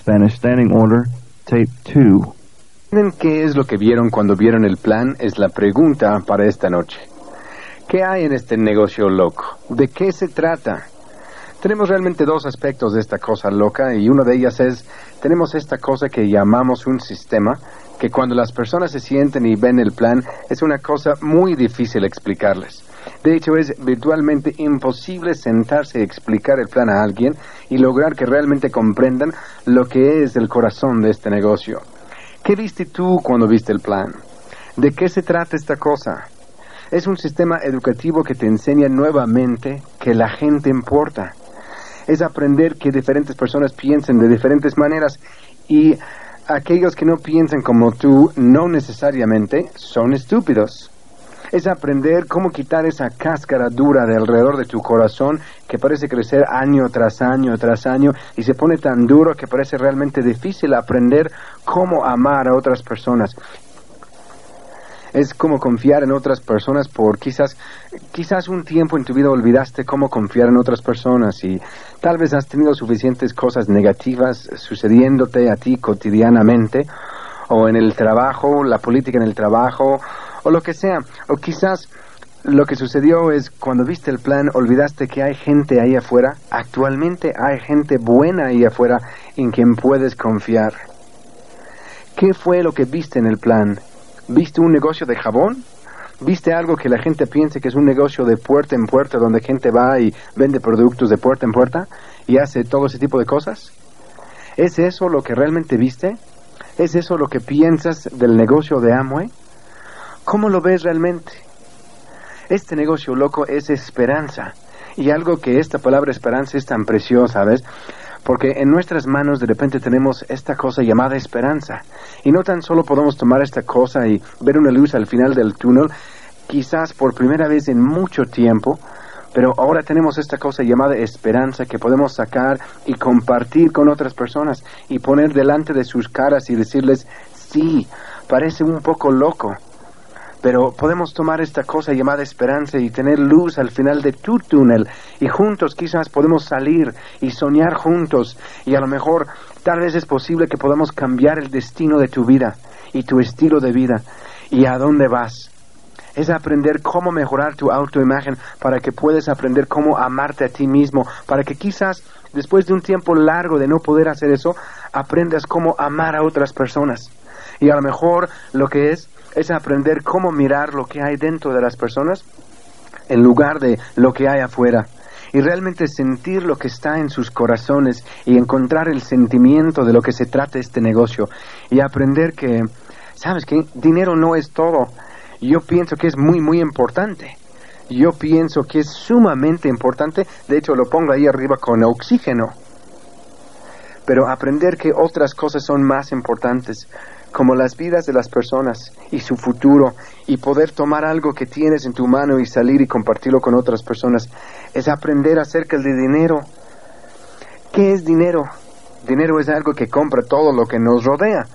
Spanish Standing Order, Tape 2. ¿Qué es lo que vieron cuando vieron el plan? Es la pregunta para esta noche. ¿Qué hay en este negocio loco? ¿De qué se trata? Tenemos realmente dos aspectos de esta cosa loca y uno de ellas es, tenemos esta cosa que llamamos un sistema, que cuando las personas se sienten y ven el plan es una cosa muy difícil explicarles. De hecho, es virtualmente imposible sentarse y explicar el plan a alguien y lograr que realmente comprendan lo que es el corazón de este negocio. ¿Qué viste tú cuando viste el plan? ¿De qué se trata esta cosa? Es un sistema educativo que te enseña nuevamente que la gente importa. Es aprender que diferentes personas piensen de diferentes maneras y aquellos que no piensan como tú no necesariamente son estúpidos es aprender cómo quitar esa cáscara dura de alrededor de tu corazón que parece crecer año tras año tras año y se pone tan duro que parece realmente difícil aprender cómo amar a otras personas. Es como confiar en otras personas por quizás, quizás un tiempo en tu vida olvidaste cómo confiar en otras personas y tal vez has tenido suficientes cosas negativas sucediéndote a ti cotidianamente o en el trabajo, la política en el trabajo o lo que sea. O quizás lo que sucedió es cuando viste el plan olvidaste que hay gente ahí afuera. Actualmente hay gente buena ahí afuera en quien puedes confiar. ¿Qué fue lo que viste en el plan? ¿Viste un negocio de jabón? ¿Viste algo que la gente piense que es un negocio de puerta en puerta donde gente va y vende productos de puerta en puerta y hace todo ese tipo de cosas? ¿Es eso lo que realmente viste? ¿Es eso lo que piensas del negocio de Amway? ¿Cómo lo ves realmente? Este negocio loco es esperanza. Y algo que esta palabra esperanza es tan preciosa, ¿ves? Porque en nuestras manos de repente tenemos esta cosa llamada esperanza. Y no tan solo podemos tomar esta cosa y ver una luz al final del túnel, quizás por primera vez en mucho tiempo, pero ahora tenemos esta cosa llamada esperanza que podemos sacar y compartir con otras personas y poner delante de sus caras y decirles, sí, parece un poco loco, pero podemos tomar esta cosa llamada esperanza y tener luz al final de tu túnel y juntos quizás podemos salir y soñar juntos y a lo mejor tal vez es posible que podamos cambiar el destino de tu vida y tu estilo de vida y a dónde vas. Es aprender cómo mejorar tu autoimagen para que puedas aprender cómo amarte a ti mismo, para que quizás después de un tiempo largo de no poder hacer eso, aprendas cómo amar a otras personas. Y a lo mejor lo que es es aprender cómo mirar lo que hay dentro de las personas en lugar de lo que hay afuera y realmente sentir lo que está en sus corazones y encontrar el sentimiento de lo que se trata este negocio y aprender que, sabes que dinero no es todo. Yo pienso que es muy, muy importante. Yo pienso que es sumamente importante. De hecho, lo pongo ahí arriba con oxígeno. Pero aprender que otras cosas son más importantes como las vidas de las personas y su futuro y poder tomar algo que tienes en tu mano y salir y compartirlo con otras personas. Es aprender acerca de dinero. ¿Qué es dinero? Dinero es algo que compra todo lo que nos rodea.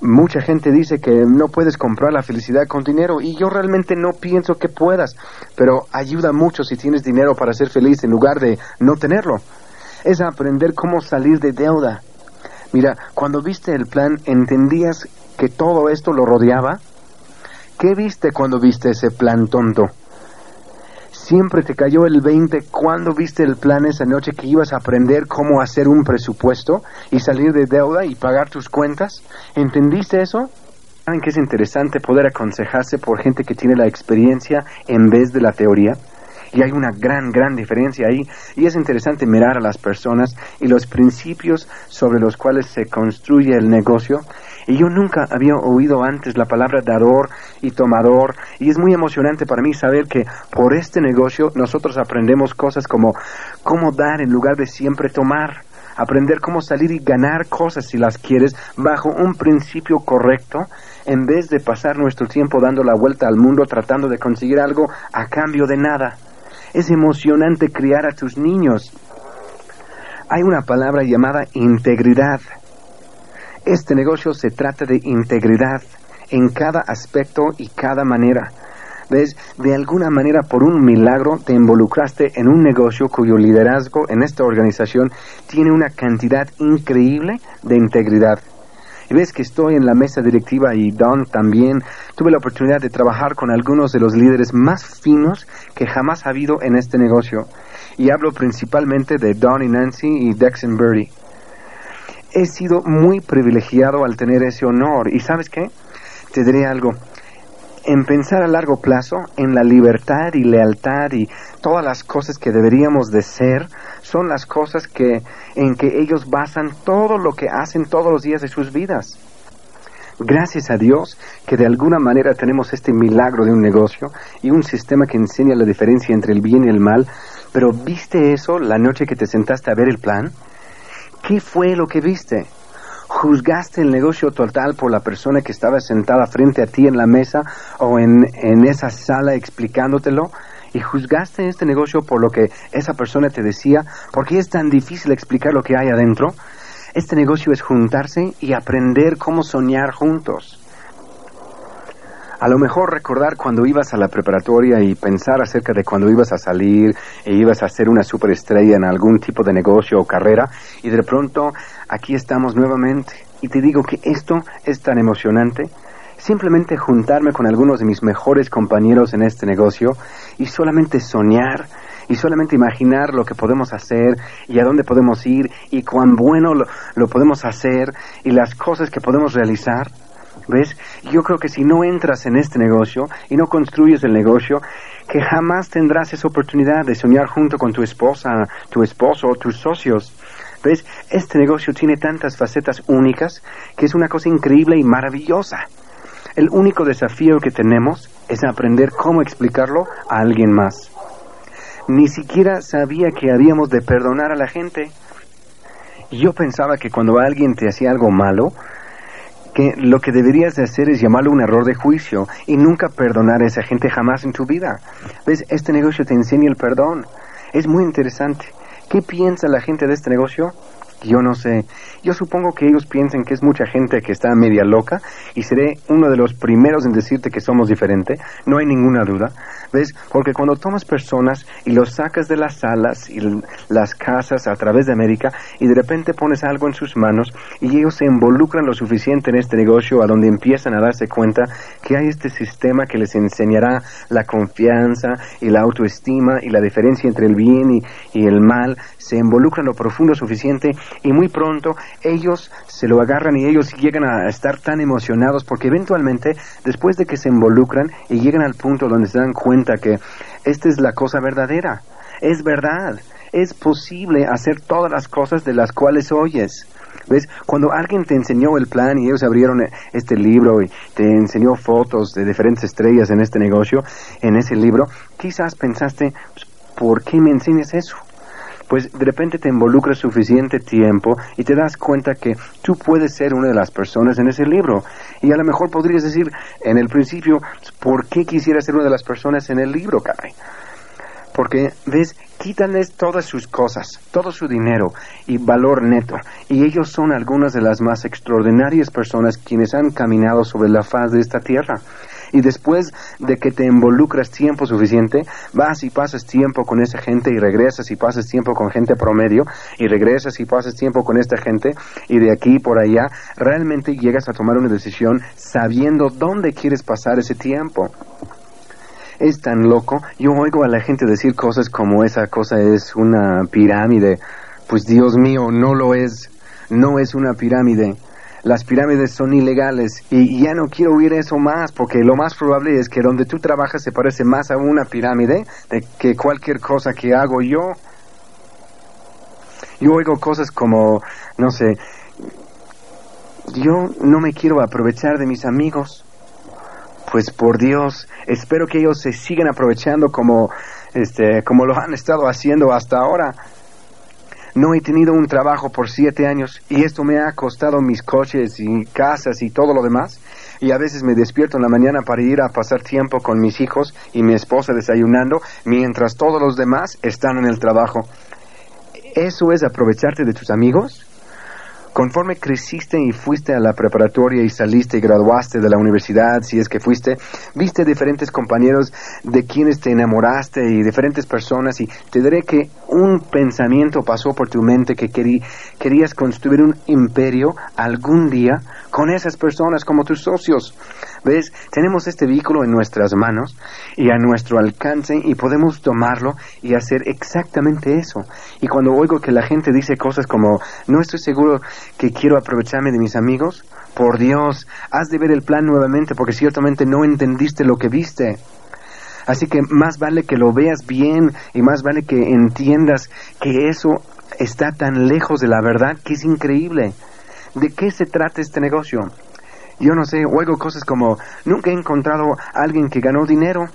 Mucha gente dice que no puedes comprar la felicidad con dinero y yo realmente no pienso que puedas, pero ayuda mucho si tienes dinero para ser feliz en lugar de no tenerlo. Es aprender cómo salir de deuda, Mira, cuando viste el plan, ¿entendías que todo esto lo rodeaba? ¿Qué viste cuando viste ese plan tonto? Siempre te cayó el 20 cuando viste el plan esa noche que ibas a aprender cómo hacer un presupuesto y salir de deuda y pagar tus cuentas. ¿Entendiste eso? ¿Saben que es interesante poder aconsejarse por gente que tiene la experiencia en vez de la teoría? Y hay una gran, gran diferencia ahí. Y es interesante mirar a las personas y los principios sobre los cuales se construye el negocio. Y yo nunca había oído antes la palabra dador y tomador. Y es muy emocionante para mí saber que por este negocio nosotros aprendemos cosas como cómo dar en lugar de siempre tomar. Aprender cómo salir y ganar cosas si las quieres bajo un principio correcto en vez de pasar nuestro tiempo dando la vuelta al mundo tratando de conseguir algo a cambio de nada. Es emocionante criar a tus niños. Hay una palabra llamada integridad. Este negocio se trata de integridad en cada aspecto y cada manera. ¿Ves? De alguna manera, por un milagro, te involucraste en un negocio cuyo liderazgo en esta organización tiene una cantidad increíble de integridad. Y ves que estoy en la mesa directiva y Don también. Tuve la oportunidad de trabajar con algunos de los líderes más finos que jamás ha habido en este negocio. Y hablo principalmente de Don y Nancy y Dex and Birdie. He sido muy privilegiado al tener ese honor. ¿Y sabes qué? Te diré algo en pensar a largo plazo en la libertad y lealtad y todas las cosas que deberíamos de ser son las cosas que en que ellos basan todo lo que hacen todos los días de sus vidas. Gracias a Dios que de alguna manera tenemos este milagro de un negocio y un sistema que enseña la diferencia entre el bien y el mal, pero ¿viste eso la noche que te sentaste a ver el plan? ¿Qué fue lo que viste? ¿Juzgaste el negocio total por la persona que estaba sentada frente a ti en la mesa o en, en esa sala explicándotelo? ¿Y juzgaste este negocio por lo que esa persona te decía? ¿Por qué es tan difícil explicar lo que hay adentro? Este negocio es juntarse y aprender cómo soñar juntos. A lo mejor recordar cuando ibas a la preparatoria y pensar acerca de cuando ibas a salir e ibas a ser una superestrella en algún tipo de negocio o carrera y de pronto aquí estamos nuevamente. Y te digo que esto es tan emocionante. Simplemente juntarme con algunos de mis mejores compañeros en este negocio y solamente soñar y solamente imaginar lo que podemos hacer y a dónde podemos ir y cuán bueno lo, podemos hacer y las cosas que podemos realizar. ¿Ves? Yo creo que si no entras en este negocio y no construyes el negocio, que jamás tendrás esa oportunidad de soñar junto con tu esposa, tu esposo o tus socios. ¿Ves? Este negocio tiene tantas facetas únicas que es una cosa increíble y maravillosa. El único desafío que tenemos es aprender cómo explicarlo a alguien más. Ni siquiera sabía que habíamos de perdonar a la gente. Yo pensaba que cuando alguien te hacía algo malo, que lo que deberías de hacer es llamarlo un error de juicio y nunca perdonar a esa gente jamás en tu vida. ¿Ves? Este negocio te enseña el perdón. Es muy interesante. ¿Qué piensa la gente de este negocio? Yo no sé. Yo supongo que ellos piensan que es mucha gente que está media loca y seré uno de los primeros en decirte que somos diferente. No hay ninguna duda. ¿Ves? Porque cuando tomas personas y los sacas de las salas y las casas a través de América y de repente pones algo en sus manos y ellos se involucran lo suficiente en este negocio a donde empiezan a darse cuenta que hay este sistema que les enseñará la confianza y la autoestima y la diferencia entre el bien y, y el mal, se involucran lo profundo suficiente y muy pronto ellos se lo agarran y ellos llegan a estar tan emocionados porque eventualmente después de que se involucran y llegan al punto donde se dan cuenta que esta es la cosa verdadera, es verdad, es posible hacer todas las cosas de las cuales oyes. ¿Ves? Cuando alguien te enseñó el plan y ellos abrieron este libro y te enseñó fotos de diferentes estrellas en este negocio, en ese libro, quizás pensaste, pues, ¿por qué me enseñas eso? Pues de repente te involucras suficiente tiempo y te das cuenta que tú puedes ser una de las personas en ese libro. Y a lo mejor podrías decir en el principio, ¿por qué quisiera ser una de las personas en el libro, caray? Porque, ves, quítales todas sus cosas, todo su dinero y valor neto. Y ellos son algunas de las más extraordinarias personas quienes han caminado sobre la faz de esta tierra y después de que te involucras tiempo suficiente, vas y pasas tiempo con esa gente y regresas y pasas tiempo con gente promedio y regresas y pasas tiempo con esta gente y de aquí por allá, realmente llegas a tomar una decisión sabiendo dónde quieres pasar ese tiempo es tan loco. Yo oigo a la gente decir cosas como esa cosa es una pirámide. Pues Dios mío, no lo es. No es una pirámide las pirámides son ilegales y ya no quiero oír eso más porque lo más probable es que donde tú trabajas se parece más a una pirámide de que cualquier cosa que hago yo. Yo oigo cosas como, no sé, yo no me quiero aprovechar de mis amigos. Pues por Dios, espero que ellos se sigan aprovechando como, este, como lo han estado haciendo hasta ahora. No he tenido un trabajo por siete años y esto me ha costado mis coches y casas y todo lo demás. Y a veces me despierto en la mañana para ir a pasar tiempo con mis hijos y mi esposa desayunando mientras todos los demás están en el trabajo. ¿Eso es aprovecharte de tus amigos? Conforme creciste y fuiste a la preparatoria y saliste y graduaste de la universidad, si es que fuiste, viste diferentes compañeros de quienes te enamoraste y diferentes personas y te diré que un pensamiento pasó por tu mente que querías construir un imperio algún día con esas personas como tus socios. ¿Ves? Tenemos este vehículo en nuestras manos y a nuestro alcance y podemos tomarlo y hacer exactamente eso. Y cuando oigo que la gente dice cosas como, no estoy seguro que quiero aprovecharme de mis amigos, por Dios, has de ver el plan nuevamente porque ciertamente no entendiste lo que viste. Así que más vale que lo veas bien y más vale que entiendas que eso está tan lejos de la verdad que es increíble. ¿De qué se trata este negocio? Yo no sé, oigo cosas como, nunca he encontrado a alguien que ganó dinero.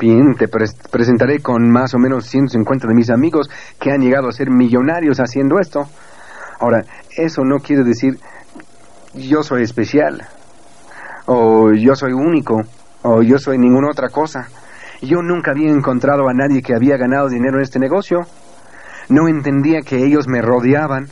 Bien, te presentaré con más o menos 150 de mis amigos que han llegado a ser millonarios haciendo esto. Ahora, eso no quiere decir yo soy especial, o yo soy único, o yo soy ninguna otra cosa. Yo nunca había encontrado a nadie que había ganado dinero en este negocio. No entendía que ellos me rodeaban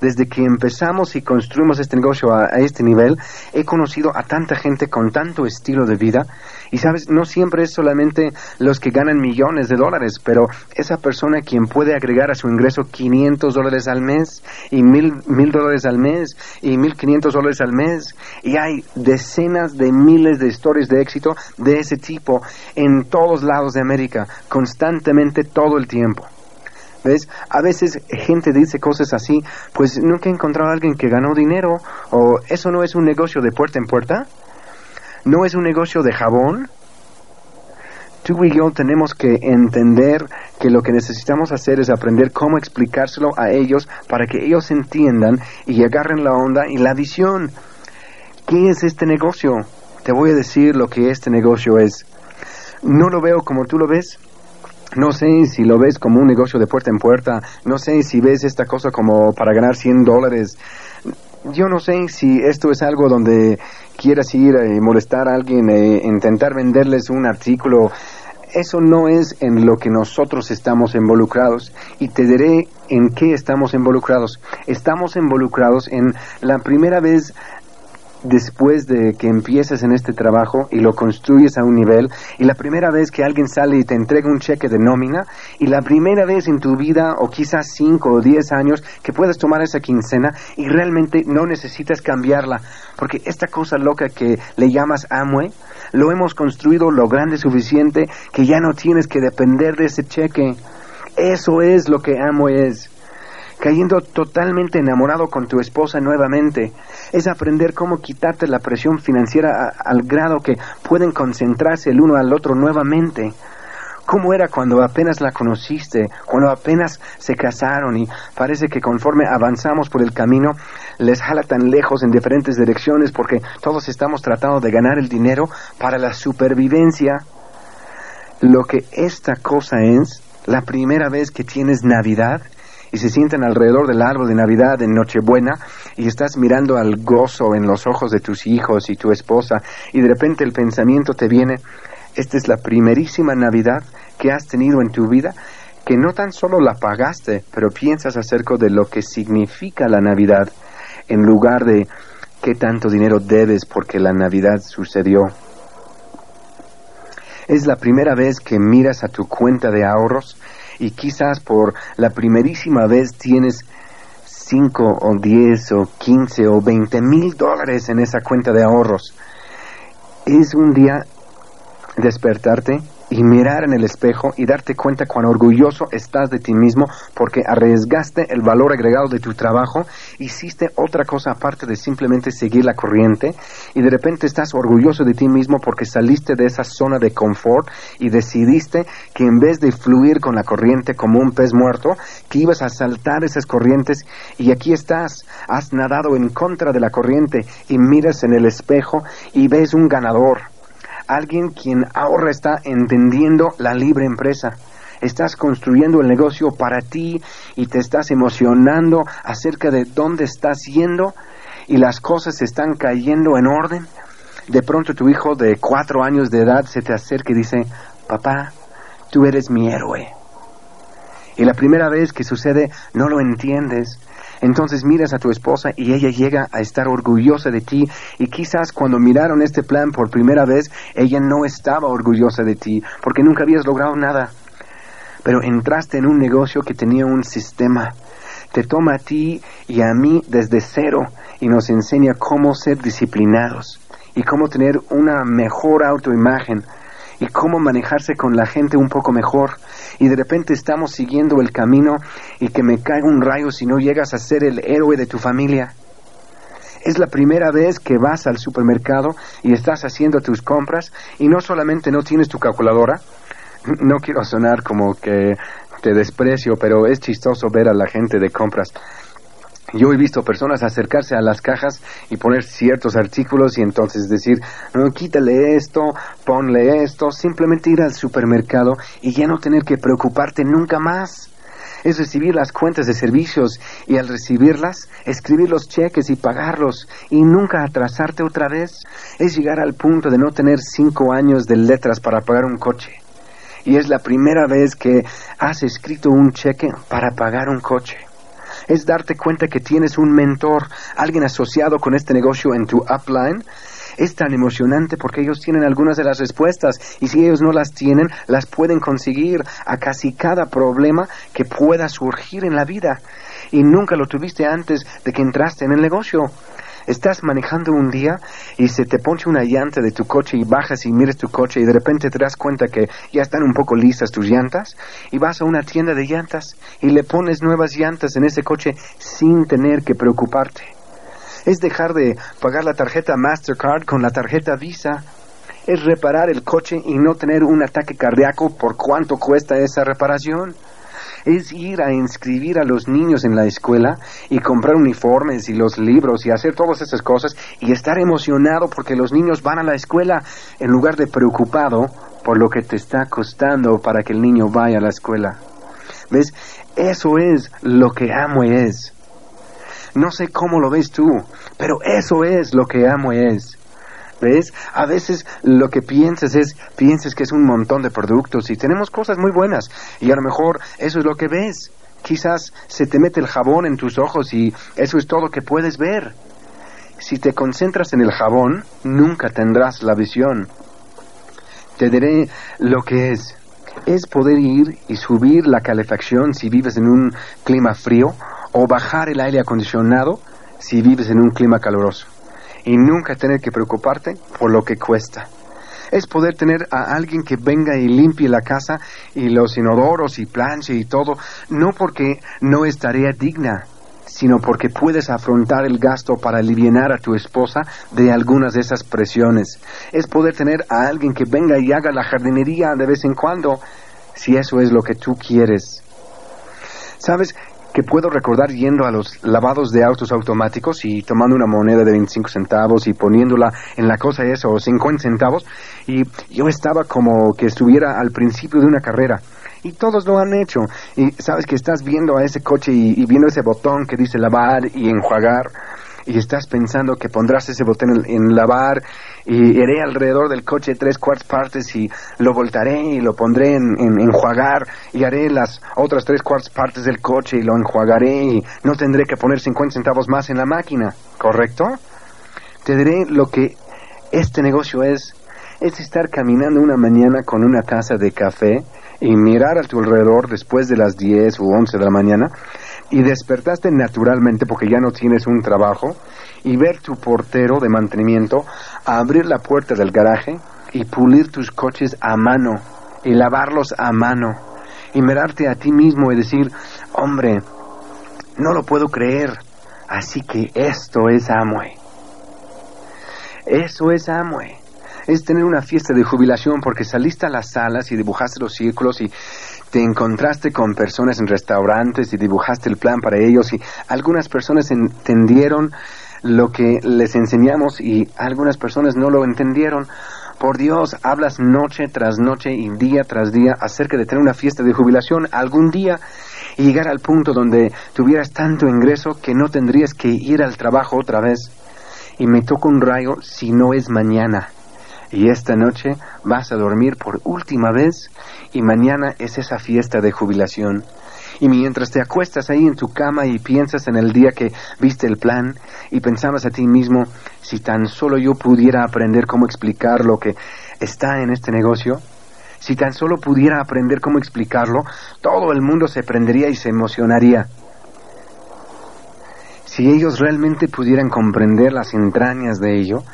desde que empezamos y construimos este negocio a, este nivel, he conocido a tanta gente con tanto estilo de vida. Y sabes, no siempre es solamente los que ganan millones de dólares, pero esa persona quien puede agregar a su ingreso 500 dólares al mes y mil, mil dólares al mes y 1500 dólares al mes. Y hay decenas de miles de historias de éxito de ese tipo en todos lados de América, constantemente todo el tiempo. ¿Ves? A veces gente dice cosas así, pues nunca he encontrado a alguien que ganó dinero, o eso no es un negocio de puerta en puerta, no es un negocio de jabón. Tú y yo tenemos que entender que lo que necesitamos hacer es aprender cómo explicárselo a ellos para que ellos entiendan y agarren la onda y la visión. ¿Qué es este negocio? Te voy a decir lo que este negocio es. No lo veo como tú lo ves, no sé si lo ves como un negocio de puerta en puerta, no sé si ves esta cosa como para ganar 100 dólares. Yo no sé si esto es algo donde quieras ir y molestar a alguien e intentar venderles un artículo. Eso no es en lo que nosotros estamos involucrados y te diré en qué estamos involucrados. Estamos involucrados en la primera vez después de que empiezas en este trabajo y lo construyes a un nivel, y la primera vez que alguien sale y te entrega un cheque de nómina, y la primera vez en tu vida, o quizás cinco o diez años, que puedes tomar esa quincena y realmente no necesitas cambiarla, porque esta cosa loca que le llamas Amway, lo hemos construido lo grande suficiente que ya no tienes que depender de ese cheque. Eso es lo que Amway es cayendo totalmente enamorado con tu esposa nuevamente. Es aprender cómo quitarte la presión financiera al grado que pueden concentrarse el uno al otro nuevamente. ¿Cómo era cuando apenas la conociste, cuando apenas se casaron y parece que conforme avanzamos por el camino les jala tan lejos en diferentes direcciones porque todos estamos tratando de ganar el dinero para la supervivencia? Lo que esta cosa es, la primera vez que tienes Navidad, y se sientan alrededor del árbol de Navidad en Nochebuena y estás mirando al gozo en los ojos de tus hijos y tu esposa y de repente el pensamiento te viene, esta es la primerísima Navidad que has tenido en tu vida que no tan solo la pagaste, pero piensas acerca de lo que significa la Navidad en lugar de qué tanto dinero debes porque la Navidad sucedió. Es la primera vez que miras a tu cuenta de ahorros y quizás por la primerísima vez tienes 5 o 10 o 15 o 20 mil dólares en esa cuenta de ahorros. Es un día despertarte y mirar en el espejo y darte cuenta cuán orgulloso estás de ti mismo porque arriesgaste el valor agregado de tu trabajo, hiciste otra cosa aparte de simplemente seguir la corriente y de repente estás orgulloso de ti mismo porque saliste de esa zona de confort y decidiste que en vez de fluir con la corriente como un pez muerto, que ibas a saltar esas corrientes y aquí estás, has nadado en contra de la corriente y miras en el espejo y ves un ganador alguien quien ahora está entendiendo la libre empresa. Estás construyendo el negocio para ti y te estás emocionando acerca de dónde estás yendo y las cosas están cayendo en orden. De pronto tu hijo de cuatro años de edad se te acerca y dice, papá, tú eres mi héroe. Y la primera vez que sucede no lo entiendes. Entonces miras a tu esposa y ella llega a estar orgullosa de ti y quizás cuando miraron este plan por primera vez ella no estaba orgullosa de ti porque nunca habías logrado nada. Pero entraste en un negocio que tenía un sistema. Te toma a ti y a mí desde cero y nos enseña cómo ser disciplinados y cómo tener una mejor autoimagen y cómo manejarse con la gente un poco mejor. Y de repente estamos siguiendo el camino y que me caiga un rayo si no llegas a ser el héroe de tu familia. Es la primera vez que vas al supermercado y estás haciendo tus compras y no solamente no tienes tu calculadora, no quiero sonar como que te desprecio, pero es chistoso ver a la gente de compras yo he visto personas acercarse a las cajas y poner ciertos artículos y entonces decir, no, quítale esto, ponle esto, simplemente ir al supermercado y ya no tener que preocuparte nunca más. Es recibir las cuentas de servicios y al recibirlas, escribir los cheques y pagarlos y nunca atrasarte otra vez. Es llegar al punto de no tener cinco años de letras para pagar un coche. Y es la primera vez que has escrito un cheque para pagar un coche es darte cuenta que tienes un mentor, alguien asociado con este negocio en tu upline. Es tan emocionante porque ellos tienen algunas de las respuestas y si ellos no las tienen, las pueden conseguir a casi cada problema que pueda surgir en la vida. Y nunca lo tuviste antes de que entraste en el negocio. Estás manejando un día y se te ponche una llanta de tu coche y bajas y miras tu coche y de repente te das cuenta que ya están un poco listas tus llantas y vas a una tienda de llantas y le pones nuevas llantas en ese coche sin tener que preocuparte. Es dejar de pagar la tarjeta Mastercard con la tarjeta Visa. Es reparar el coche y no tener un ataque cardíaco por cuánto cuesta esa reparación es ir a inscribir a los niños en la escuela y comprar uniformes y los libros y hacer todas esas cosas y estar emocionado porque los niños van a la escuela en lugar de preocupado por lo que te está costando para que el niño vaya a la escuela. ¿Ves? Eso es lo que amo es. No sé cómo lo ves tú, pero eso es lo que amo es. ¿Ves? A veces lo que piensas es, piensas que es un montón de productos y tenemos cosas muy buenas y a lo mejor eso es lo que ves. Quizás se te mete el jabón en tus ojos y eso es todo que puedes ver. Si te concentras en el jabón, nunca tendrás la visión. Te diré lo que es. Es poder ir y subir la calefacción si vives en un clima frío o bajar el aire acondicionado si vives en un clima caluroso y nunca tener que preocuparte por lo que cuesta. Es poder tener a alguien que venga y limpie la casa y los inodoros y planche y todo, no porque no es tarea digna, sino porque puedes afrontar el gasto para aliviar a tu esposa de algunas de esas presiones. Es poder tener a alguien que venga y haga la jardinería de vez en cuando, si eso es lo que tú quieres. Sabes, que puedo recordar yendo a los lavados de autos automáticos y tomando una moneda de 25 centavos y poniéndola en la cosa esa o 50 centavos y yo estaba como que estuviera al principio de una carrera y todos lo han hecho. Y sabes que estás viendo a ese coche y, y viendo ese botón que dice lavar y enjuagar y estás pensando que pondrás ese botón en, lavar y iré alrededor del coche tres cuartas partes y lo voltaré y lo pondré en, enjuagar y haré las otras tres cuartas partes del coche y lo enjuagaré y no tendré que poner 50 centavos más en la máquina, ¿correcto? Te diré lo que este negocio es, es estar caminando una mañana con una taza de café y mirar a tu alrededor después de las 10 u 11 de la mañana y despertaste naturalmente porque ya no tienes un trabajo y ver tu portero de mantenimiento abrir la puerta del garaje y pulir tus coches a mano y lavarlos a mano y mirarte a ti mismo y decir, hombre, no lo puedo creer, así que esto es Amway. Eso es Amway. Es tener una fiesta de jubilación porque saliste a las salas y dibujaste los círculos y te encontraste con personas en restaurantes y dibujaste el plan para ellos y algunas personas entendieron lo que les enseñamos y algunas personas no lo entendieron. Por Dios, hablas noche tras noche y día tras día acerca de tener una fiesta de jubilación algún día y llegar al punto donde tuvieras tanto ingreso que no tendrías que ir al trabajo otra vez. Y me toca un rayo si no es mañana. Y esta noche vas a dormir por última vez y mañana es esa fiesta de jubilación. Y mientras te acuestas ahí en tu cama y piensas en el día que viste el plan y pensabas a ti mismo, si tan solo yo pudiera aprender cómo explicar lo que está en este negocio, si tan solo pudiera aprender cómo explicarlo, todo el mundo se prendería y se emocionaría. Si ellos realmente pudieran comprender las entrañas de ello,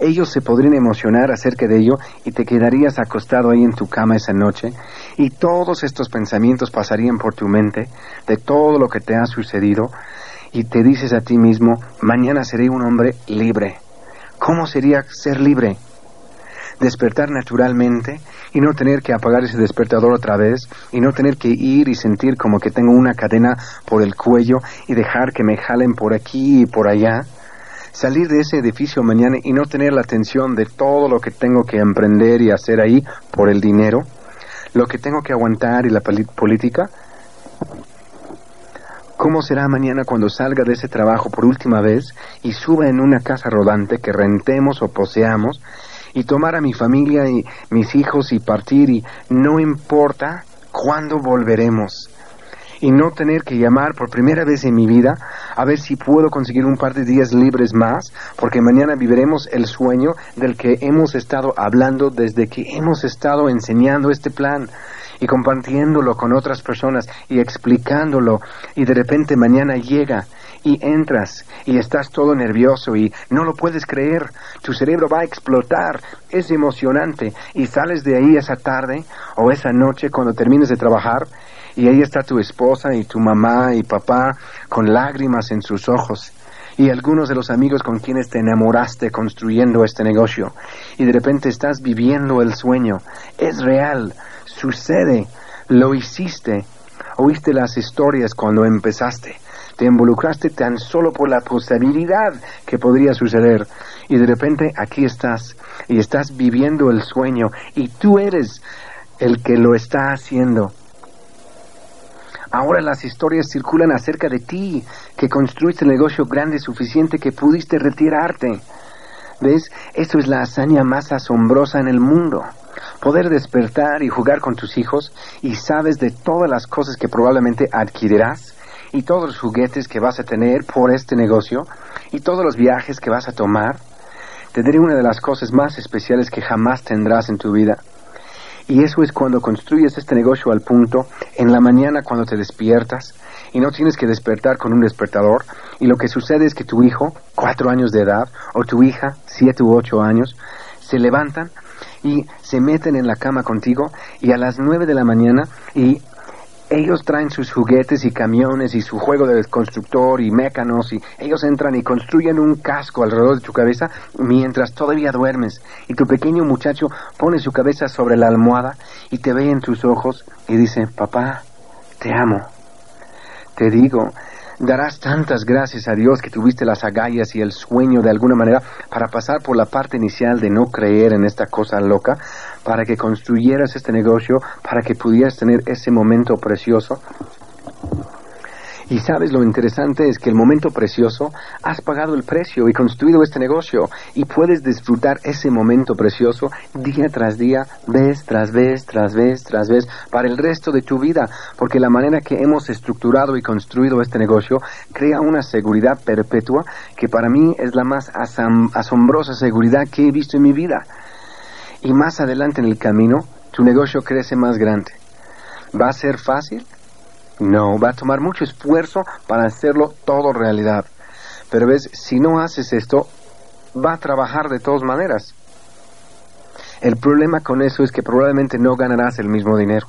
ellos se podrían emocionar acerca de ello y te quedarías acostado ahí en tu cama esa noche y todos estos pensamientos pasarían por tu mente de todo lo que te ha sucedido y te dices a ti mismo, mañana seré un hombre libre. ¿Cómo sería ser libre? Despertar naturalmente y no tener que apagar ese despertador otra vez y no tener que ir y sentir como que tengo una cadena por el cuello y dejar que me jalen por aquí y por allá salir de ese edificio mañana y no tener la atención de todo lo que tengo que emprender y hacer ahí por el dinero, lo que tengo que aguantar y la política. ¿Cómo será mañana cuando salga de ese trabajo por última vez y suba en una casa rodante que rentemos o poseamos y tomar a mi familia y mis hijos y partir y no importa cuándo volveremos? Y no tener que llamar por primera vez en mi vida a ver si puedo conseguir un par de días libres más, porque mañana viviremos el sueño del que hemos estado hablando desde que hemos estado enseñando este plan y compartiéndolo con otras personas y explicándolo. Y de repente mañana llega y entras y estás todo nervioso y no lo puedes creer, tu cerebro va a explotar, es emocionante. Y sales de ahí esa tarde o esa noche cuando termines de trabajar y ahí está tu esposa y tu mamá y papá con lágrimas en sus ojos. Y algunos de los amigos con quienes te enamoraste construyendo este negocio. Y de repente estás viviendo el sueño. Es real, sucede, lo hiciste, oíste las historias cuando empezaste, te involucraste tan solo por la posibilidad que podría suceder. Y de repente aquí estás. Y estás viviendo el sueño. Y tú eres el que lo está haciendo. Ahora las historias circulan acerca de ti, que construiste el negocio grande suficiente que pudiste retirarte. ¿Ves? Eso es la hazaña más asombrosa en el mundo. Poder despertar y jugar con tus hijos y sabes de todas las cosas que probablemente adquirirás y todos los juguetes que vas a tener por este negocio y todos los viajes que vas a tomar. Te una de las cosas más especiales que jamás tendrás en tu vida. Y eso es cuando construyes este negocio al punto, en la mañana cuando te despiertas, y no tienes que despertar con un despertador, y lo que sucede es que tu hijo, cuatro años de edad, o tu hija, siete u ocho años, se levantan y se meten en la cama contigo, y a las nueve de la mañana, y ellos traen sus juguetes y camiones y su juego de constructor y mécanos y ellos entran y construyen un casco alrededor de tu cabeza mientras todavía duermes y tu pequeño muchacho pone su cabeza sobre la almohada y te ve en tus ojos y dice, papá, te amo. Te digo, darás tantas gracias a Dios que tuviste las agallas y el sueño de alguna manera para pasar por la parte inicial de no creer en esta cosa loca para que construyeras este negocio, para que pudieras tener ese momento precioso. Y sabes, lo interesante es que el momento precioso has pagado el precio y construido este negocio y puedes disfrutar ese momento precioso día tras día, vez tras vez, tras vez, tras vez, para el resto de tu vida, porque la manera que hemos estructurado y construido este negocio crea una seguridad perpetua que para mí es la más asombrosa seguridad que he visto en mi vida y más adelante en el camino tu negocio crece más grande. ¿Va a ser fácil? No, va a tomar mucho esfuerzo para hacerlo todo realidad. Pero ves, si no haces esto, va a trabajar de todas maneras. El problema con eso es que probablemente no ganarás el mismo dinero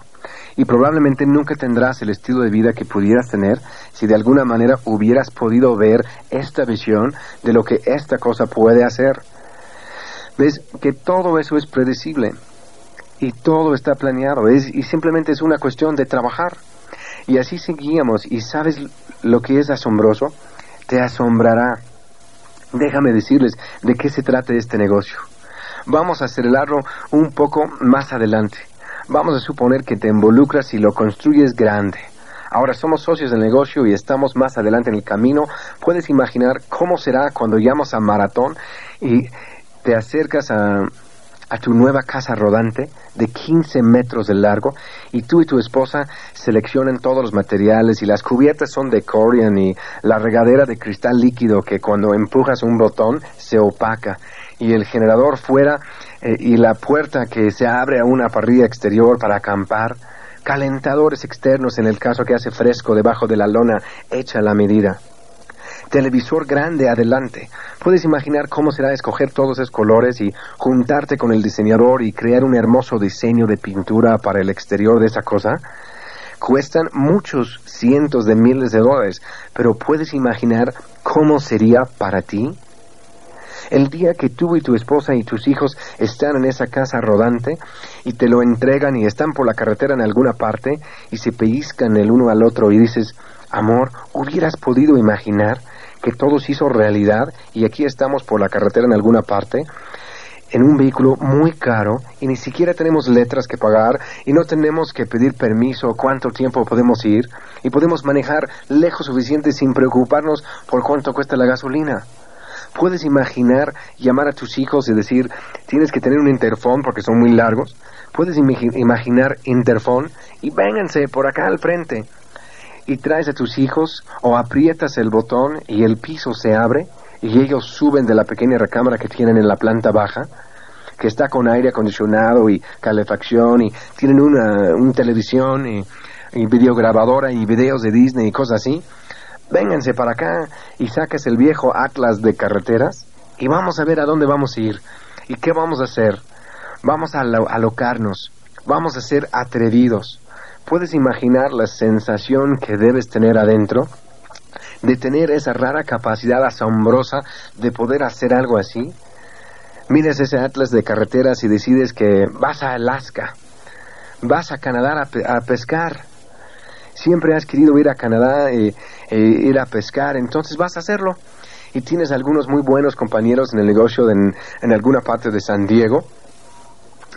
y probablemente nunca tendrás el estilo de vida que pudieras tener si de alguna manera hubieras podido ver esta visión de lo que esta cosa puede hacer. Ves que todo eso es predecible y todo está planeado es, y simplemente es una cuestión de trabajar. Y así seguíamos y sabes lo que es asombroso, te asombrará. Déjame decirles de qué se trata este negocio. Vamos a acelerarlo un poco más adelante. Vamos a suponer que te involucras y lo construyes grande. Ahora somos socios del negocio y estamos más adelante en el camino. Puedes imaginar cómo será cuando llamas a maratón y te acercas a, a tu nueva casa rodante de 15 metros de largo y tú y tu esposa seleccionan todos los materiales y las cubiertas son de Corian y la regadera de cristal líquido que cuando empujas un botón se opaca. Y el generador fuera eh, y la puerta que se abre a una parrilla exterior para acampar, calentadores externos en el caso que hace fresco debajo de la lona hecha la medida televisor grande adelante. ¿Puedes imaginar cómo será escoger todos esos colores y juntarte con el diseñador y crear un hermoso diseño de pintura para el exterior de esa cosa? Cuestan muchos cientos de miles de dólares, pero ¿puedes imaginar cómo sería para ti? El día que tú y tu esposa y tus hijos están en esa casa rodante y te lo entregan y están por la carretera en alguna parte y se pellizcan el uno al otro y dices, amor, ¿hubieras podido imaginar que todo se hizo realidad y aquí estamos por la carretera en alguna parte en un vehículo muy caro y ni siquiera tenemos letras que pagar y no tenemos que pedir permiso cuánto tiempo podemos ir y podemos manejar lejos suficiente sin preocuparnos por cuánto cuesta la gasolina. Puedes imaginar llamar a tus hijos y decir tienes que tener un interfón porque son muy largos. Puedes imaginar interfón y vénganse por acá al frente y traes a tus hijos o aprietas el botón y el piso se abre y ellos suben de la pequeña recámara que tienen en la planta baja, que está con aire acondicionado y calefacción y tienen una, televisión y, y videograbadora y videos de Disney y cosas así. Vénganse para acá y saques el viejo atlas de carreteras y vamos a ver a dónde vamos a ir y qué vamos a hacer. Vamos a alocarnos, vamos a ser atrevidos, ¿Puedes imaginar la sensación que debes tener adentro? De tener esa rara capacidad asombrosa de poder hacer algo así. Miras ese atlas de carreteras y decides que vas a Alaska, vas a Canadá a, pescar. Siempre has querido ir a Canadá e, ir a pescar, entonces vas a hacerlo. Y tienes algunos muy buenos compañeros en el negocio en alguna parte de San Diego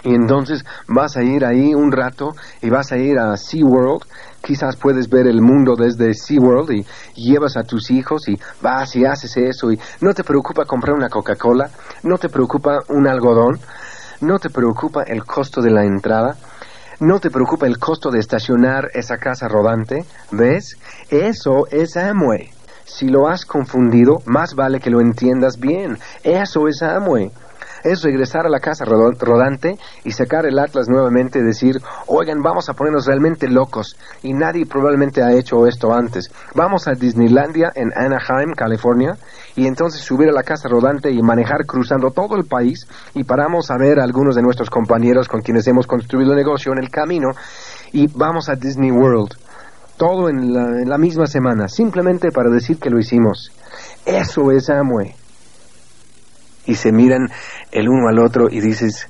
y entonces vas a ir ahí un rato y vas a ir a SeaWorld. Quizás puedes ver el mundo desde SeaWorld y llevas a tus hijos y vas y haces eso y no te preocupa comprar una Coca-Cola, no te preocupa un algodón, no te preocupa el costo de la entrada, no te preocupa el costo de estacionar esa casa rodante, ¿ves? Eso es Amway. Si lo has confundido, más vale que lo entiendas bien. Eso es Amway es regresar a la casa rodante y sacar el Atlas nuevamente y decir, oigan, vamos a ponernos realmente locos. Y nadie probablemente ha hecho esto antes. Vamos a Disneylandia en Anaheim, California, y entonces subir a la casa rodante y manejar cruzando todo el país y paramos a ver a algunos de nuestros compañeros con quienes hemos construido el negocio en el camino y vamos a Disney World. Todo en la, en la misma semana, simplemente para decir que lo hicimos. Eso es Amway y se miran el uno al otro y dices,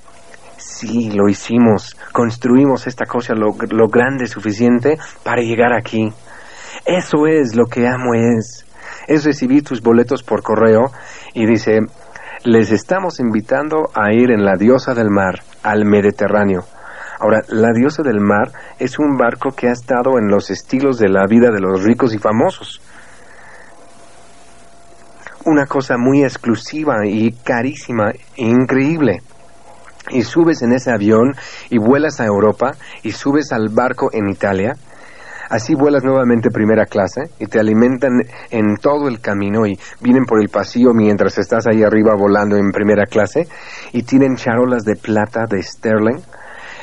sí, lo hicimos, construimos esta cosa lo, lo grande suficiente para llegar aquí. Eso es lo que amo es. Es recibir tus boletos por correo y dice, les estamos invitando a ir en la diosa del mar, al Mediterráneo. Ahora, la diosa del mar es un barco que ha estado en los estilos de la vida de los ricos y famosos una cosa muy exclusiva y carísima, increíble. Y subes en ese avión y vuelas a Europa y subes al barco en Italia. Así vuelas nuevamente primera clase y te alimentan en todo el camino y vienen por el pasillo mientras estás ahí arriba volando en primera clase y tienen charolas de plata de sterling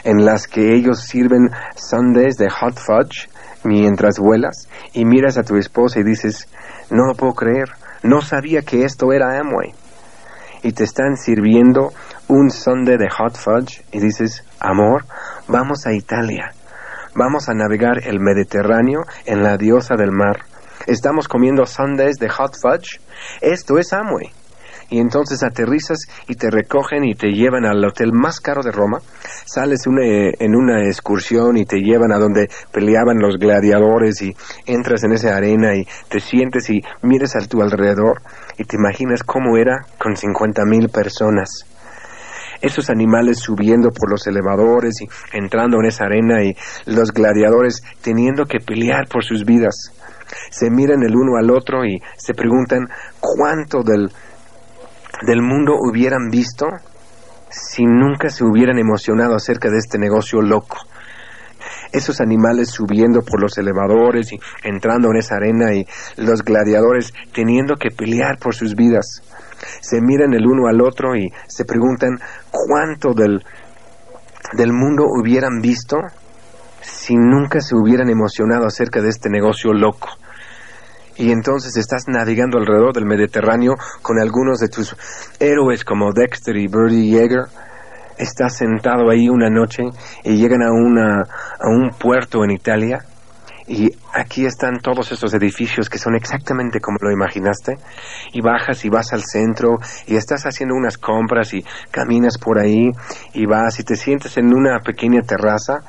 en las que ellos sirven sundaes de hot fudge mientras vuelas y miras a tu esposa y dices, no lo puedo creer, no sabía que esto era Amway. Y te están sirviendo un sundae de hot fudge y dices, amor, vamos a Italia. Vamos a navegar el Mediterráneo en la diosa del mar. Estamos comiendo sundaes de hot fudge. Esto es Amway y entonces aterrizas y te recogen y te llevan al hotel más caro de Roma, sales en una excursión y te llevan a donde peleaban los gladiadores y entras en esa arena y te sientes y miras a tu alrededor y te imaginas cómo era con cincuenta mil personas esos animales subiendo por los elevadores y entrando en esa arena y los gladiadores teniendo que pelear por sus vidas. Se miran el uno al otro y se preguntan cuánto del del mundo hubieran visto si nunca se hubieran emocionado acerca de este negocio loco. Esos animales subiendo por los elevadores y entrando en esa arena y los gladiadores teniendo que pelear por sus vidas. Se miran el uno al otro y se preguntan cuánto del, del mundo hubieran visto si nunca se hubieran emocionado acerca de este negocio loco y entonces estás navegando alrededor del Mediterráneo con algunos de tus héroes como Dexter y Birdie Yeager. Estás sentado ahí una noche y llegan a, una, a un puerto en Italia y aquí están todos estos edificios que son exactamente como lo imaginaste y bajas y vas al centro y estás haciendo unas compras y caminas por ahí y vas y te sientes en una pequeña terraza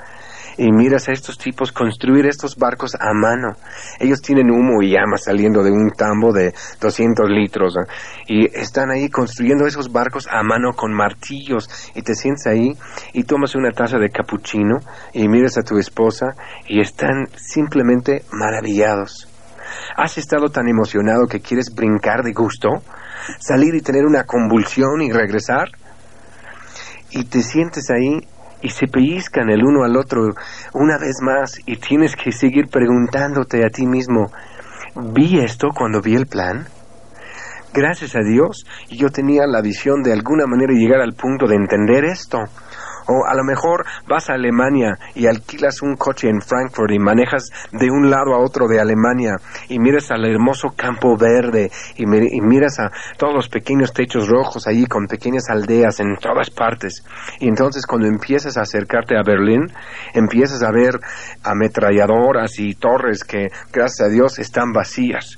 y miras a estos tipos construir estos barcos a mano. Ellos tienen humo y llama saliendo de un tambo de 200 litros y están ahí construyendo esos barcos a mano con martillos y te sientes ahí y tomas una taza de cappuccino y miras a tu esposa y están simplemente maravillados. ¿Has estado tan emocionado que quieres brincar de gusto? ¿Salir y tener una convulsión y regresar? Y te sientes ahí y se pellizcan el uno al otro una vez más y tienes que seguir preguntándote a ti mismo, ¿vi esto cuando vi el plan? Gracias a Dios, yo tenía la visión de alguna manera llegar al punto de entender esto. O a lo mejor vas a Alemania y alquilas un coche en Frankfurt y manejas de un lado a otro de Alemania y miras al hermoso campo verde y, miras a todos los pequeños techos rojos allí con pequeñas aldeas en todas partes. Y entonces cuando empiezas a acercarte a Berlín, empiezas a ver ametralladoras y torres que, gracias a Dios, están vacías.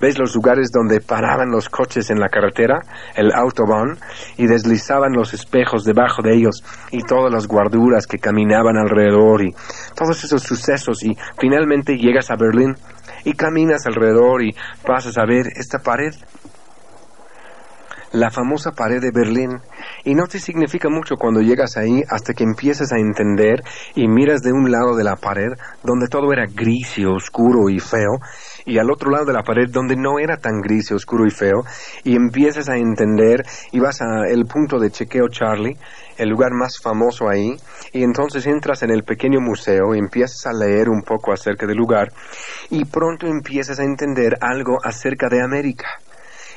¿Ves los lugares donde paraban los coches en la carretera, el autobahn, y deslizaban los espejos debajo de ellos y todas las guarduras que caminaban alrededor y todos esos sucesos y finalmente llegas a Berlín y caminas alrededor y pasas a ver esta pared la famosa pared de Berlín. Y no te significa mucho cuando llegas ahí hasta que empiezas a entender y miras de un lado de la pared donde todo era gris y oscuro y feo y al otro lado de la pared donde no era tan gris y oscuro y feo y empiezas a entender y vas a el punto de chequeo Charlie, el lugar más famoso ahí y entonces entras en el pequeño museo y empiezas a leer un poco acerca del lugar y pronto empiezas a entender algo acerca de América.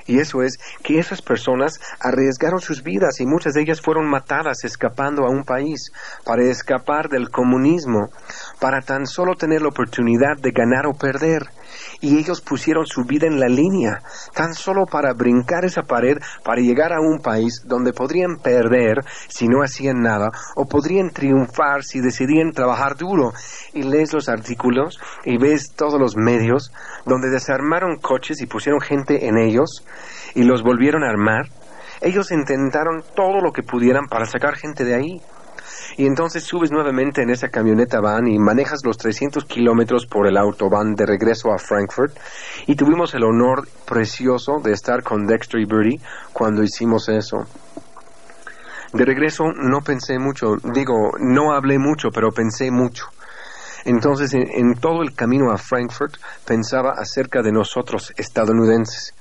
Y eso es que esas personas arriesgaron sus vidas y muchas de ellas fueron matadas escapando a un país para escapar del comunismo, para tan solo tener la oportunidad de ganar o perder y ellos pusieron su vida en la línea, tan solo para brincar esa pared, para llegar a un país donde podrían perder si no hacían nada, o podrían triunfar si decidían trabajar duro. Y lees los artículos y ves todos los medios donde desarmaron coches y pusieron gente en ellos y los volvieron a armar. Ellos intentaron todo lo que pudieran para sacar gente de ahí y entonces subes nuevamente en esa camioneta van y manejas los 300 kilómetros por el autobahn de regreso a Frankfurt y tuvimos el honor precioso de estar con Dexter y Birdie cuando hicimos eso. De regreso no pensé mucho, digo, no hablé mucho, pero pensé mucho. Entonces, en, todo el camino a Frankfurt pensaba acerca de nosotros estadounidenses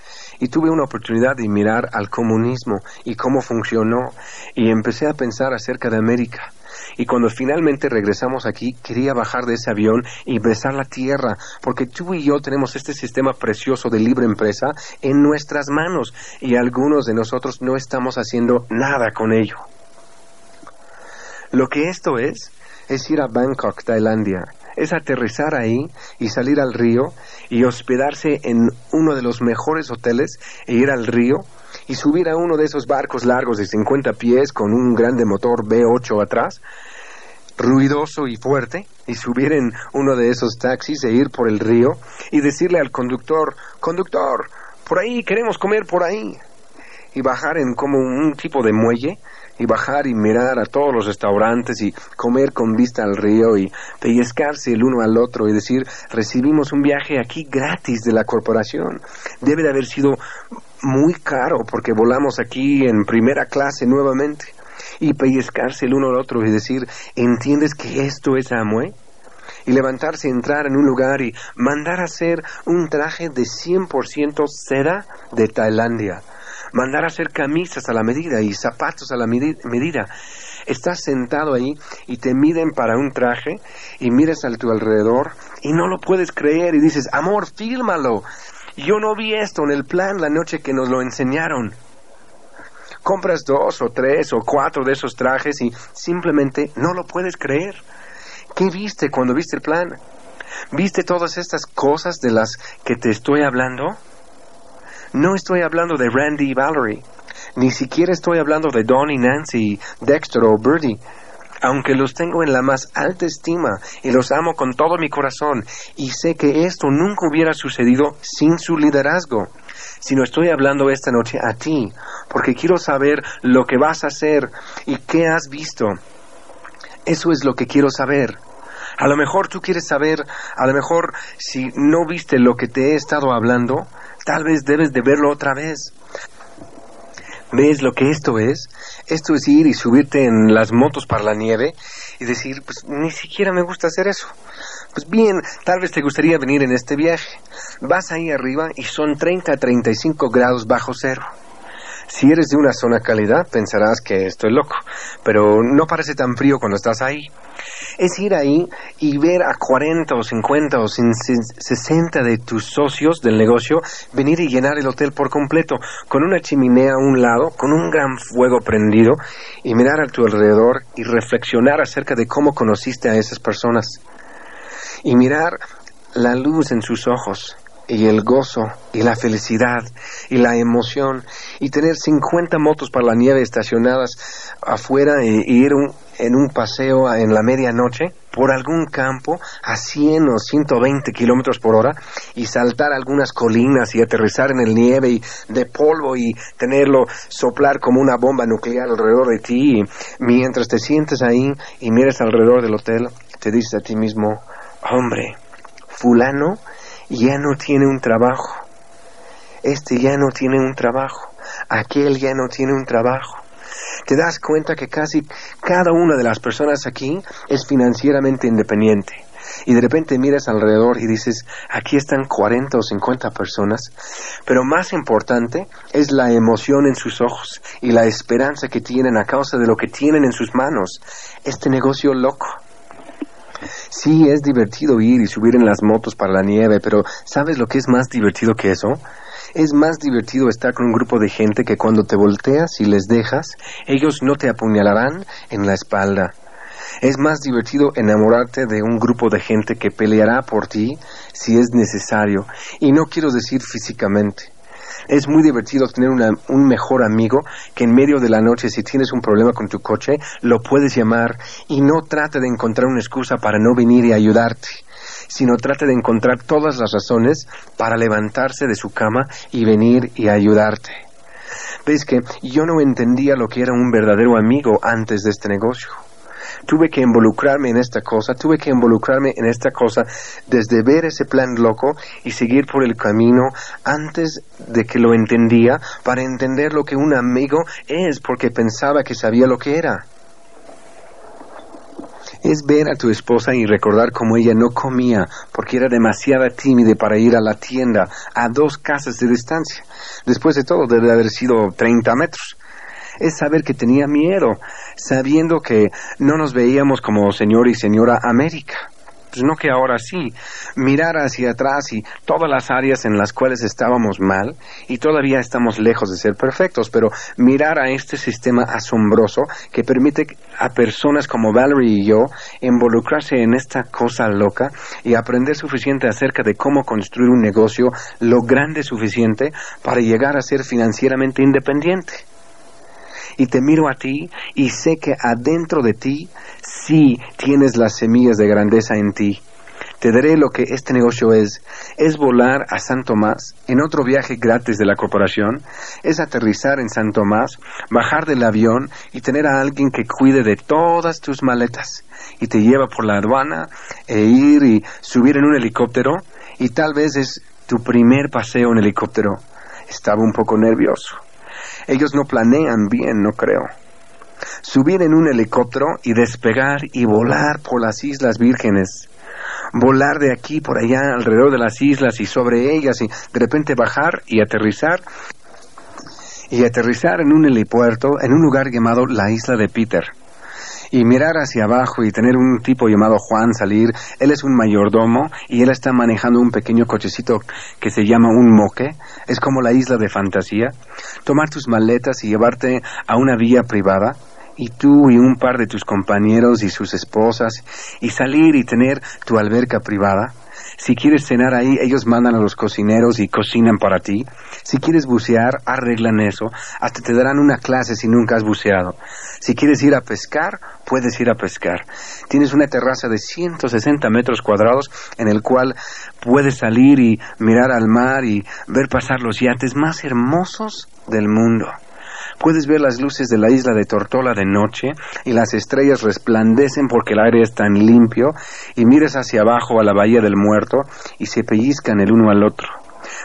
y tuve una oportunidad de mirar al comunismo y cómo funcionó y empecé a pensar acerca de América. Y cuando finalmente regresamos aquí, quería bajar de ese avión y besar la tierra, porque tú y yo tenemos este sistema precioso de libre empresa en nuestras manos y algunos de nosotros no estamos haciendo nada con ello. Lo que esto es, es ir a Bangkok, Tailandia, es aterrizar ahí y salir al río y hospedarse en uno de los mejores hoteles e ir al río y subir a uno de esos barcos largos de 50 pies con un grande motor V8 atrás, ruidoso y fuerte, y subir en uno de esos taxis e ir por el río y decirle al conductor, conductor, por ahí, queremos comer por ahí, y bajar en como un tipo de muelle y bajar y mirar a todos los restaurantes y comer con vista al río y pellizcarse el uno al otro y decir recibimos un viaje aquí gratis de la corporación. Debe de haber sido muy caro porque volamos aquí en primera clase nuevamente y pellizcarse el uno al otro y decir, ¿entiendes que esto es Amway? Y levantarse, entrar en un lugar y mandar a hacer un traje de 100% seda de Tailandia mandar a hacer camisas a la medida y zapatos a la medida. Estás sentado ahí y te miden para un traje y miras a tu alrededor y no lo puedes creer y dices, amor, fílmalo. Yo no vi esto en el plan la noche que nos lo enseñaron. Compras dos o tres o cuatro de esos trajes y simplemente no lo puedes creer. ¿Qué viste cuando viste el plan? ¿Viste todas estas cosas de las que te estoy hablando? No estoy hablando de Randy y Valerie. Ni siquiera estoy hablando de Don y Nancy, Dexter o Birdie. Aunque los tengo en la más alta estima y los amo con todo mi corazón, y sé que esto nunca hubiera sucedido sin su liderazgo, sino estoy hablando esta noche a ti, porque quiero saber lo que vas a hacer y qué has visto. Eso es lo que quiero saber. A lo mejor tú quieres saber, a lo mejor si no viste lo que te he estado hablando, tal vez debes de verlo otra vez. ¿Ves lo que esto es? Esto es ir y subirte en las motos para la nieve y decir, pues ni siquiera me gusta hacer eso. Pues bien, tal vez te gustaría venir en este viaje. Vas ahí arriba y son 30 a 35 grados bajo cero. Si eres de una zona cálida, pensarás que estoy loco, pero no parece tan frío cuando estás ahí es ir ahí y ver a 40 o 50 o 60 de tus socios del negocio venir y llenar el hotel por completo, con una chimenea a un lado, con un gran fuego prendido, y mirar a tu alrededor y reflexionar acerca de cómo conociste a esas personas. Y mirar la luz en sus ojos, y el gozo y la felicidad y la emoción y tener 50 motos para la nieve estacionadas afuera e, ir en un paseo en la medianoche por algún campo a 100 o 120 kilómetros por hora y saltar algunas colinas y aterrizar en el nieve y de polvo y tenerlo soplar como una bomba nuclear alrededor de ti y mientras te sientes ahí y miras alrededor del hotel te dices a ti mismo hombre fulano ya no tiene un trabajo. Este ya no tiene un trabajo aquel ya no tiene un trabajo te das cuenta que casi cada una de las personas aquí es financieramente independiente. Y de repente miras alrededor y dices, aquí están 40 o 50 personas, pero más importante es la emoción en sus ojos y la esperanza que tienen a causa de lo que tienen en sus manos. Este negocio loco. Sí, es divertido ir y subir en las motos para la nieve, pero ¿sabes lo que es más divertido que eso? Es más divertido estar con un grupo de gente que cuando te volteas y les dejas, ellos no te apuñalarán en la espalda. Es más divertido enamorarte de un grupo de gente que peleará por ti si es necesario. Y no quiero decir físicamente. Es muy divertido tener un mejor amigo que en medio de la noche, si tienes un problema con tu coche, lo puedes llamar y no trate de encontrar una excusa para no venir y ayudarte sino trate de encontrar todas las razones para levantarse de su cama y venir y ayudarte. Ves que yo no entendía lo que era un verdadero amigo antes de este negocio. Tuve que involucrarme en esta cosa, tuve que involucrarme en esta cosa desde ver ese plan loco y seguir por el camino antes de que lo entendía para entender lo que un amigo es porque pensaba que sabía lo que era es ver a tu esposa y recordar cómo ella no comía porque era demasiado tímida para ir a la tienda a dos casas de distancia. Después de todo, debe haber sido 30 metros. Es saber que tenía miedo, sabiendo que no nos veíamos como señor y señora América no que ahora sí, mirar hacia atrás y todas las áreas en las cuales estábamos mal y todavía estamos lejos de ser perfectos, pero mirar a este sistema asombroso que permite a personas como Valerie y yo involucrarse en esta cosa loca y aprender suficiente acerca de cómo construir un negocio lo grande suficiente para llegar a ser financieramente independiente y te miro a ti y sé que adentro de ti sí tienes las semillas de grandeza en ti. Te daré lo que este negocio es. Es volar a San Tomás en otro viaje gratis de la corporación. Es aterrizar en San Tomás, bajar del avión y tener a alguien que cuide de todas tus maletas. Y te lleva por la aduana e ir y subir en un helicóptero. Y tal vez es tu primer paseo en helicóptero. Estaba un poco nervioso. Ellos no planean bien, no creo. Subir en un helicóptero y despegar y volar por las Islas Vírgenes. Volar de aquí por allá alrededor de las islas y sobre ellas y de repente bajar y aterrizar y aterrizar en un helipuerto en un lugar llamado la isla de Peter y mirar hacia abajo y tener un tipo llamado Juan salir. Él es un mayordomo y él está manejando un pequeño cochecito que se llama un moque. Es como la isla de fantasía. Tomar tus maletas y llevarte a una vía privada y tú y un par de tus compañeros y sus esposas y salir y tener tu alberca privada si quieres cenar ahí, ellos mandan a los cocineros y cocinan para ti. Si quieres bucear, arreglan eso. Hasta te darán una clase si nunca has buceado. Si quieres ir a pescar, puedes ir a pescar. Tienes una terraza de 160 metros cuadrados en el cual puedes salir y mirar al mar y ver pasar los yates más hermosos del mundo. Puedes ver las luces de la isla de Tortola de noche y las estrellas resplandecen porque el aire es tan limpio y miras hacia abajo a la bahía del muerto y se pellizcan el uno al otro.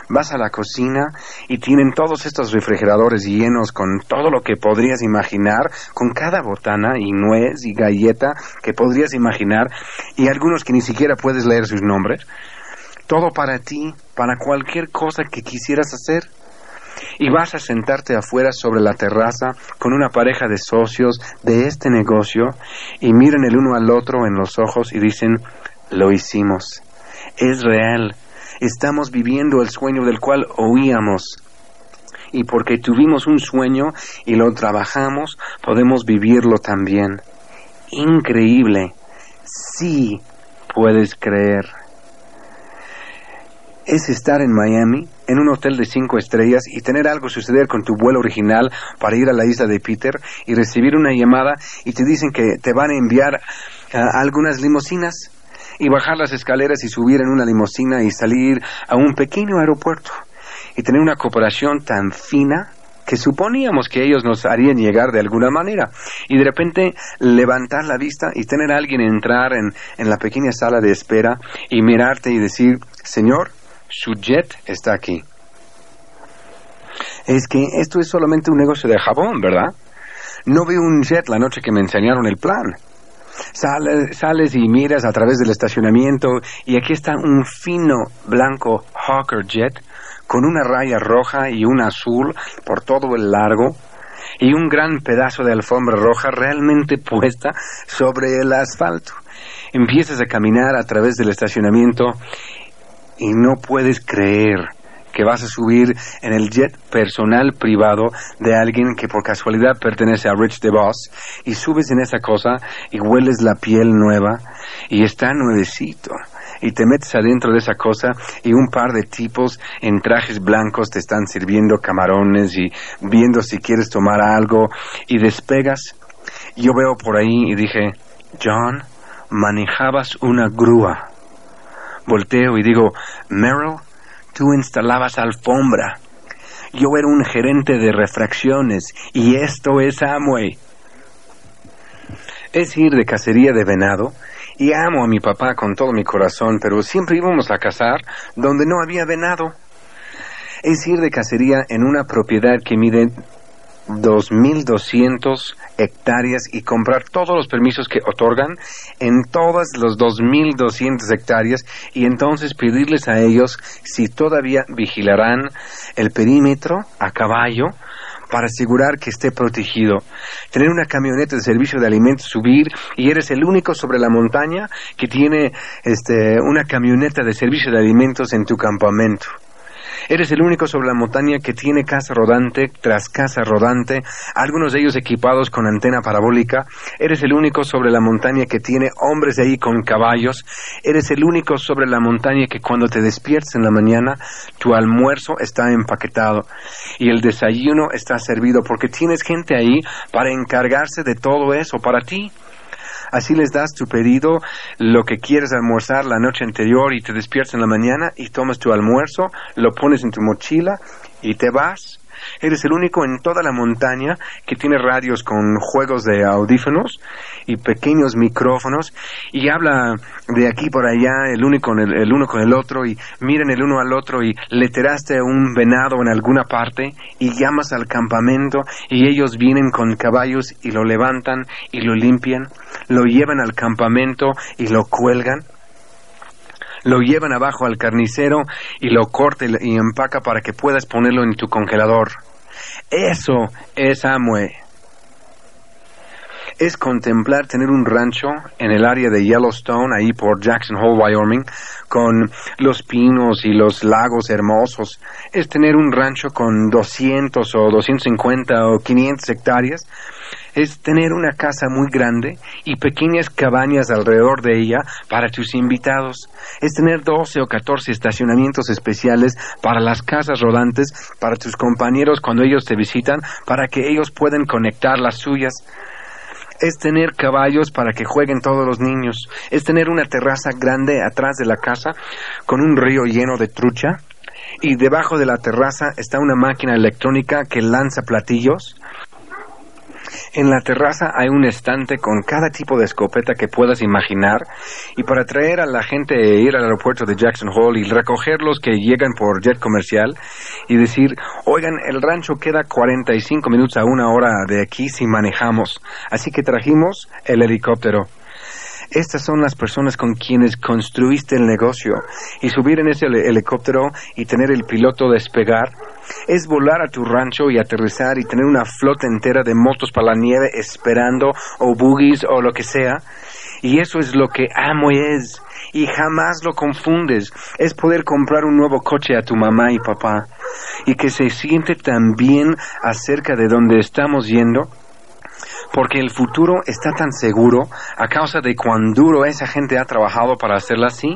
Vas a la cocina y tienen todos estos refrigeradores llenos con todo lo que podrías imaginar, con cada botana y nuez y galleta que podrías imaginar y algunos que ni siquiera puedes leer sus nombres. Todo para ti, para cualquier cosa que quisieras hacer y vas a sentarte afuera sobre la terraza con una pareja de socios de este negocio y miran el uno al otro en los ojos y dicen, lo hicimos, es real, estamos viviendo el sueño del cual oíamos. Y porque tuvimos un sueño y lo trabajamos, podemos vivirlo también. Increíble. Sí puedes creer es estar en Miami, en un hotel de cinco estrellas y tener algo suceder con tu vuelo original para ir a la isla de Peter y recibir una llamada y te dicen que te van a enviar ah, algunas limusinas y bajar las escaleras y subir en una limusina y salir a un pequeño aeropuerto y tener una cooperación tan fina que suponíamos que ellos nos harían llegar de alguna manera. Y de repente levantar la vista y tener a alguien entrar en, en la pequeña sala de espera y mirarte y decir, Señor, su jet está aquí. Es que esto es solamente un negocio de jabón, ¿verdad? No vi un jet la noche que me enseñaron el plan. Sales y miras a través del estacionamiento y aquí está un fino blanco Hawker Jet con una raya roja y una azul por todo el largo y un gran pedazo de alfombra roja realmente puesta sobre el asfalto. Empiezas a caminar a través del estacionamiento y no puedes creer que vas a subir en el jet personal privado de alguien que por casualidad pertenece a Rich DeVos y subes en esa cosa y hueles la piel nueva y está nuevecito y te metes adentro de esa cosa y un par de tipos en trajes blancos te están sirviendo camarones y viendo si quieres tomar algo y despegas. Yo veo por ahí y dije, John, manejabas una grúa Volteo y digo, Merrill, tú instalabas alfombra. Yo era un gerente de refracciones y esto es Amway. Es ir de cacería de venado y amo a mi papá con todo mi corazón, pero siempre íbamos a cazar donde no había venado. Es ir de cacería en una propiedad que mide 2.200 hectáreas y comprar todos los permisos que otorgan en todas las 2.200 hectáreas y entonces pedirles a ellos si todavía vigilarán el perímetro a caballo para asegurar que esté protegido. Tener una camioneta de servicio de alimentos, subir y eres el único sobre la montaña que tiene este, una camioneta de servicio de alimentos en tu campamento. Eres el único sobre la montaña que tiene casa rodante tras casa rodante, algunos de ellos equipados con antena parabólica. Eres el único sobre la montaña que tiene hombres de ahí con caballos. Eres el único sobre la montaña que cuando te despiertes en la mañana, tu almuerzo está empaquetado y el desayuno está servido porque tienes gente ahí para encargarse de todo eso para ti. Así les das tu pedido, lo que quieres almorzar la noche anterior y te despiertas en la mañana y tomas tu almuerzo, lo pones en tu mochila y te vas Eres el único en toda la montaña que tiene radios con juegos de audífonos y pequeños micrófonos. Y habla de aquí por allá el, único el, uno con el otro y miren el uno al otro y leteraste un venado en alguna parte y llamas al campamento y ellos vienen con caballos y lo levantan y lo limpian, lo llevan al campamento y lo cuelgan lo llevan abajo al carnicero y lo corta y empaca para que puedas ponerlo en tu congelador. Eso es Amway es contemplar tener un rancho en el área de Yellowstone, ahí por Jackson Hole, Wyoming, con los pinos y los lagos hermosos. Es tener un rancho con 200 o 250 o 500 hectáreas. Es tener una casa muy grande y pequeñas cabañas alrededor de ella para tus invitados. Es tener 12 o 14 estacionamientos especiales para las casas rodantes, para tus compañeros cuando ellos te visitan, para que ellos puedan conectar las suyas es tener caballos para que jueguen todos los niños, es tener una terraza grande atrás de la casa con un río lleno de trucha y debajo de la terraza está una máquina electrónica que lanza platillos en la terraza hay un estante con cada tipo de escopeta que puedas imaginar y para traer a la gente a ir al aeropuerto de Jackson Hole y recoger los que llegan por jet comercial y decir, oigan, el rancho queda 45 minutos a una hora de aquí si manejamos, así que trajimos el helicóptero. Estas son las personas con quienes construiste el negocio y subir en ese helicóptero y tener el piloto despegar es volar a tu rancho y aterrizar y tener una flota entera de motos para la nieve esperando o buggies o lo que sea. Y eso es lo que amo y es. Y jamás lo confundes. Es poder comprar un nuevo coche a tu mamá y papá. Y que se siente tan bien acerca de donde estamos yendo porque el futuro está tan seguro a causa de cuán duro esa gente ha trabajado para hacerla así.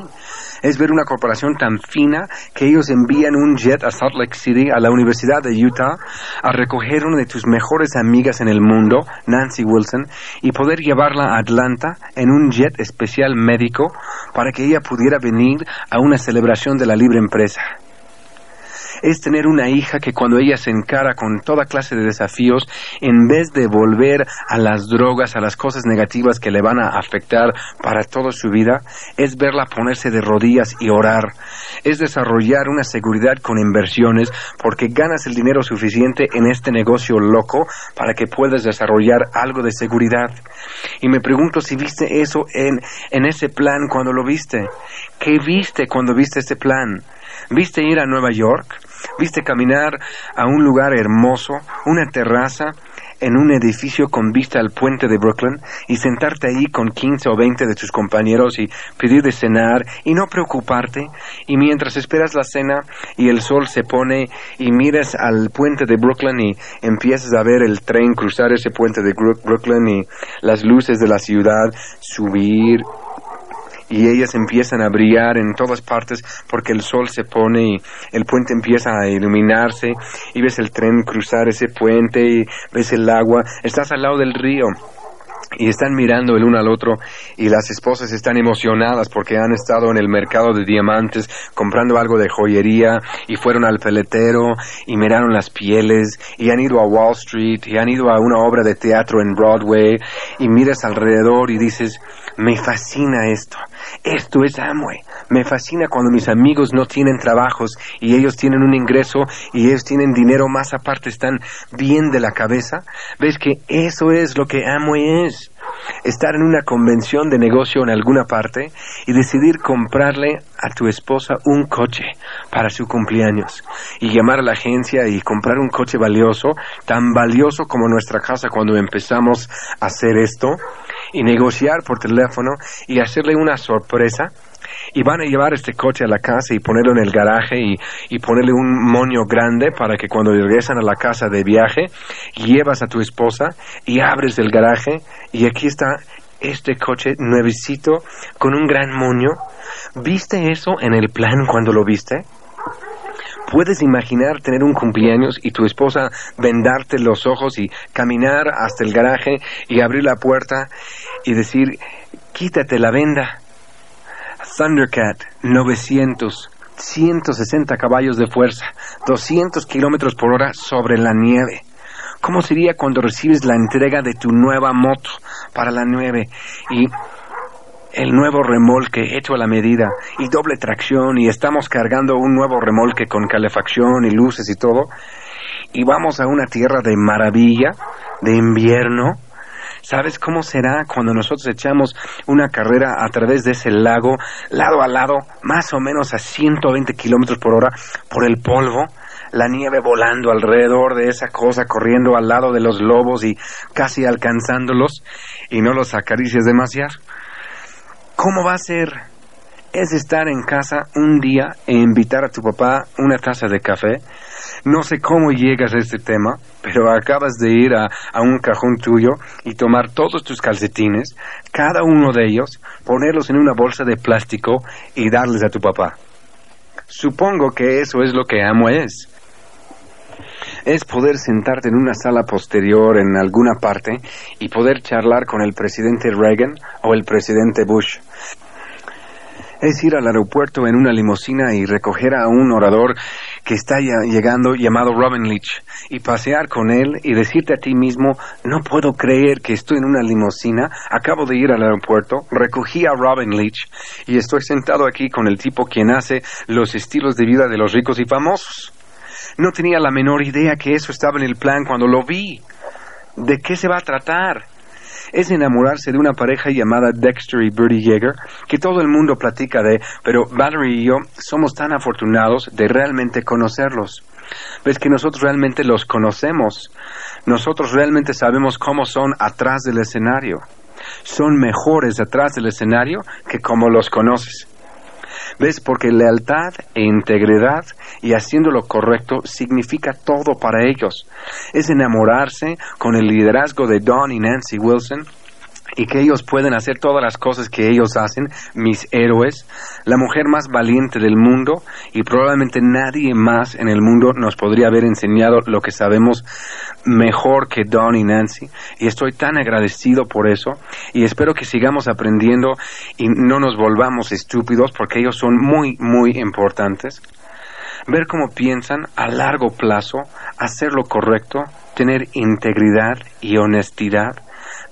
Es ver una corporación tan fina que ellos envían un jet a Salt Lake City, a la Universidad de Utah, a recoger una de tus mejores amigas en el mundo, Nancy Wilson, y poder llevarla a Atlanta en un jet especial médico para que ella pudiera venir a una celebración de la libre empresa es tener una hija que cuando ella se encara con toda clase de desafíos, en vez de volver a las drogas, a las cosas negativas que le van a afectar para toda su vida, es verla ponerse de rodillas y orar. Es desarrollar una seguridad con inversiones porque ganas el dinero suficiente en este negocio loco para que puedas desarrollar algo de seguridad. Y me pregunto si viste eso en, en ese plan cuando lo viste. ¿Qué viste cuando viste ese plan? ¿Viste ir a Nueva York? Viste caminar a un lugar hermoso, una terraza, en un edificio con vista al puente de Brooklyn y sentarte ahí con 15 o 20 de tus compañeros y pedir de cenar y no preocuparte. Y mientras esperas la cena y el sol se pone y miras al puente de Brooklyn y empiezas a ver el tren cruzar ese puente de Brooklyn y las luces de la ciudad subir y ellas empiezan a brillar en todas partes porque el sol se pone y el puente empieza a iluminarse y ves el tren cruzar ese puente y ves el agua, estás al lado del río y están mirando el uno al otro y las esposas están emocionadas porque han estado en el mercado de diamantes comprando algo de joyería y fueron al peletero y miraron las pieles y han ido a Wall Street y han ido a una obra de teatro en Broadway y miras alrededor y dices me fascina esto esto es Amway. Me fascina cuando mis amigos no tienen trabajos y ellos tienen un ingreso y ellos tienen dinero más aparte, están bien de la cabeza. ¿Ves que eso es lo que Amway es? Estar en una convención de negocio en alguna parte y decidir comprarle a tu esposa un coche para su cumpleaños y llamar a la agencia y comprar un coche valioso, tan valioso como nuestra casa cuando empezamos a hacer esto y negociar por teléfono y hacerle una sorpresa y van a llevar este coche a la casa y ponerlo en el garaje y, y, ponerle un moño grande para que cuando regresan a la casa de viaje llevas a tu esposa y abres el garaje y aquí está este coche nuevecito con un gran moño. ¿Viste eso en el plan cuando lo viste? ¿Puedes imaginar tener un cumpleaños y tu esposa vendarte los ojos y caminar hasta el garaje y abrir la puerta y decir, quítate la venda? Thundercat 900, 160 caballos de fuerza, 200 kilómetros por hora sobre la nieve. ¿Cómo sería cuando recibes la entrega de tu nueva moto para la nieve y el nuevo remolque hecho a la medida y doble tracción y estamos cargando un nuevo remolque con calefacción y luces y todo y vamos a una tierra de maravilla, de invierno. ¿Sabes cómo será cuando nosotros echamos una carrera a través de ese lago, lado a lado, más o menos a 120 kilómetros por hora, por el polvo? la nieve volando alrededor de esa cosa, corriendo al lado de los lobos y casi alcanzándolos, y no los acaricias demasiado. ¿Cómo va a ser? Es estar en casa un día e invitar a tu papá una taza de café. No sé cómo llegas a este tema, pero acabas de ir a, a, un cajón tuyo y tomar todos tus calcetines, cada uno de ellos, ponerlos en una bolsa de plástico y darles a tu papá. Supongo que eso es lo que amo es. Es poder sentarte en una sala posterior en alguna parte y poder charlar con el presidente Reagan o el presidente Bush. Es ir al aeropuerto en una limusina y recoger a un orador que está llegando llamado Robin Leach y pasear con él y decirte a ti mismo, no puedo creer que estoy en una limusina, acabo de ir al aeropuerto, recogí a Robin Leach y estoy sentado aquí con el tipo quien hace los estilos de vida de los ricos y famosos. No tenía la menor idea que eso estaba en el plan cuando lo vi. ¿De qué se va a tratar? es enamorarse de una pareja llamada Dexter y Bertie Yeager, que todo el mundo platica de, pero Valerie y yo somos tan afortunados de realmente conocerlos. Ves que nosotros realmente los conocemos. Nosotros realmente sabemos cómo son atrás del escenario. Son mejores atrás del escenario que como los conoces. ¿Ves? Porque lealtad e integridad y haciendo lo correcto significa todo para ellos. Es enamorarse con el liderazgo de Don y Nancy Wilson y que ellos pueden hacer todas las cosas que ellos hacen, mis héroes, la mujer más valiente del mundo y probablemente nadie más en el mundo nos podría haber enseñado lo que sabemos mejor que Don y Nancy y estoy tan agradecido por eso y espero que sigamos aprendiendo y no nos volvamos estúpidos porque ellos son muy muy importantes. Ver cómo piensan a largo plazo, hacer lo correcto, tener integridad y honestidad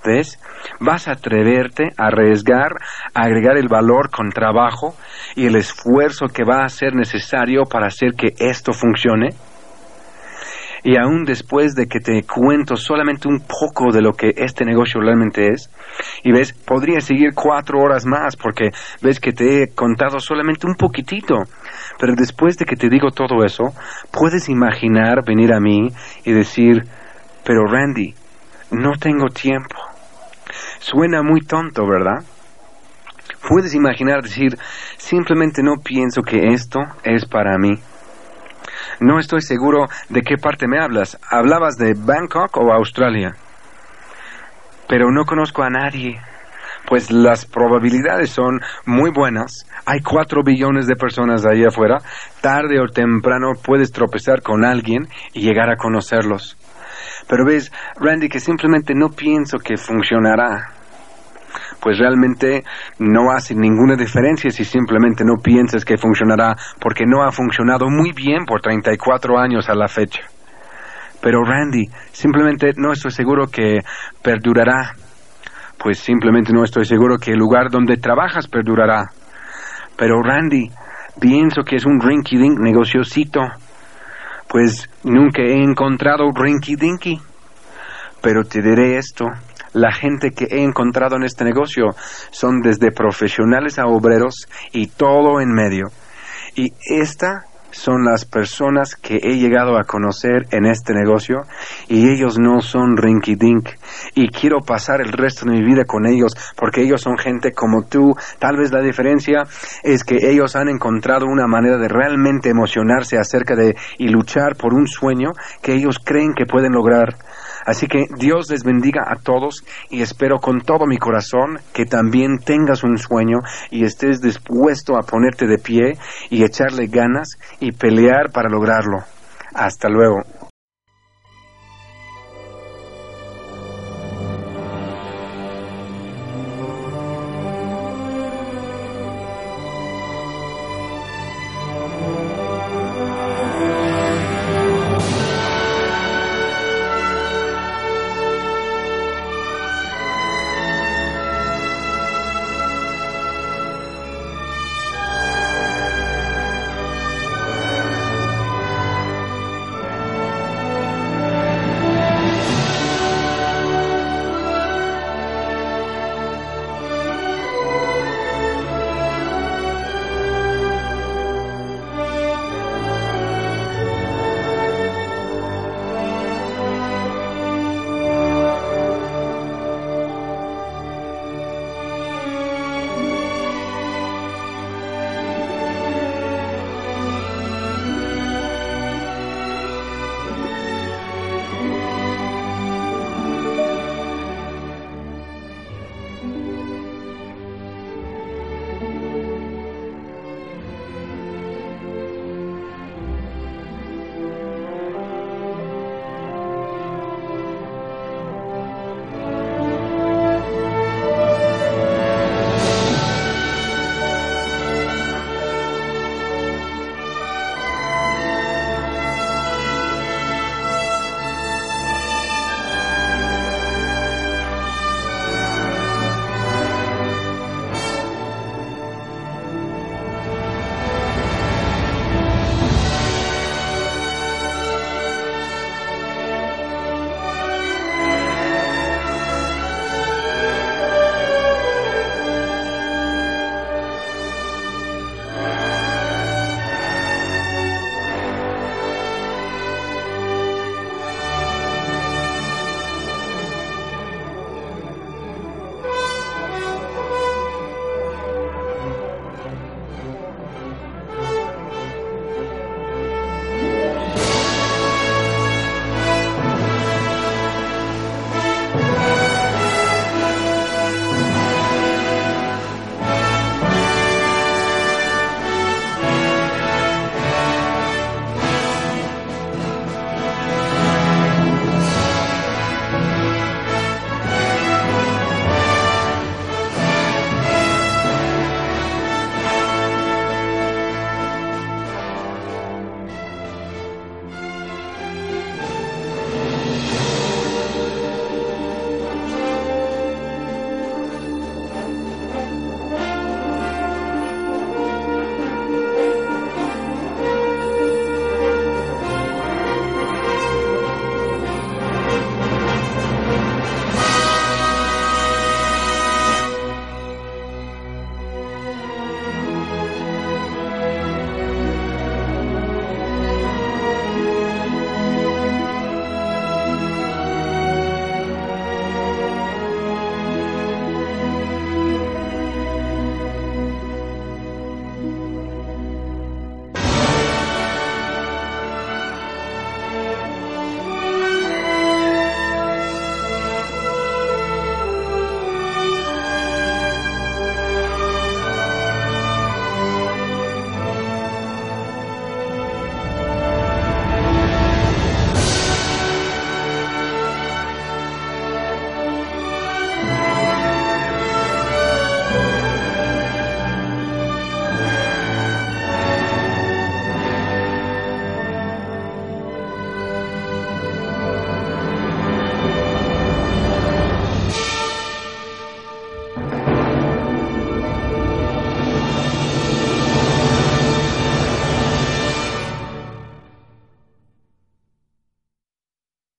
¿Ves? Vas a atreverte a arriesgar, a agregar el valor con trabajo y el esfuerzo que va a ser necesario para hacer que esto funcione. Y aún después de que te cuento solamente un poco de lo que este negocio realmente es, y ves, podría seguir cuatro horas más porque ves que te he contado solamente un poquitito. Pero después de que te digo todo eso, puedes imaginar venir a mí y decir, pero Randy, no tengo tiempo. Suena muy tonto, ¿verdad? Puedes imaginar decir, simplemente no pienso que esto es para mí. No estoy seguro de qué parte me hablas. ¿Hablabas de Bangkok o Australia? Pero no conozco a nadie. Pues las probabilidades son muy buenas. Hay cuatro billones de personas ahí afuera. Tarde o temprano puedes tropezar con alguien y llegar a conocerlos. Pero ves, Randy, que simplemente no pienso que funcionará. Pues realmente no hace ninguna diferencia si simplemente no piensas que funcionará, porque no ha funcionado muy bien por 34 años a la fecha. Pero Randy, simplemente no estoy seguro que perdurará. Pues simplemente no estoy seguro que el lugar donde trabajas perdurará. Pero Randy, pienso que es un rinky-dink negociocito pues nunca he encontrado Rinky Dinky. Pero te diré esto, la gente que he encontrado en este negocio son desde profesionales a obreros y todo en medio. Y esta son las personas que he llegado a conocer en este negocio y ellos no son rinky dink y quiero pasar el resto de mi vida con ellos porque ellos son gente como tú. Tal vez la diferencia es que ellos han encontrado una manera de realmente emocionarse acerca de y luchar por un sueño que ellos creen que pueden lograr. Así que Dios les bendiga a todos y espero con todo mi corazón que también tengas un sueño y estés dispuesto a ponerte de pie y echarle ganas y pelear para lograrlo. Hasta luego.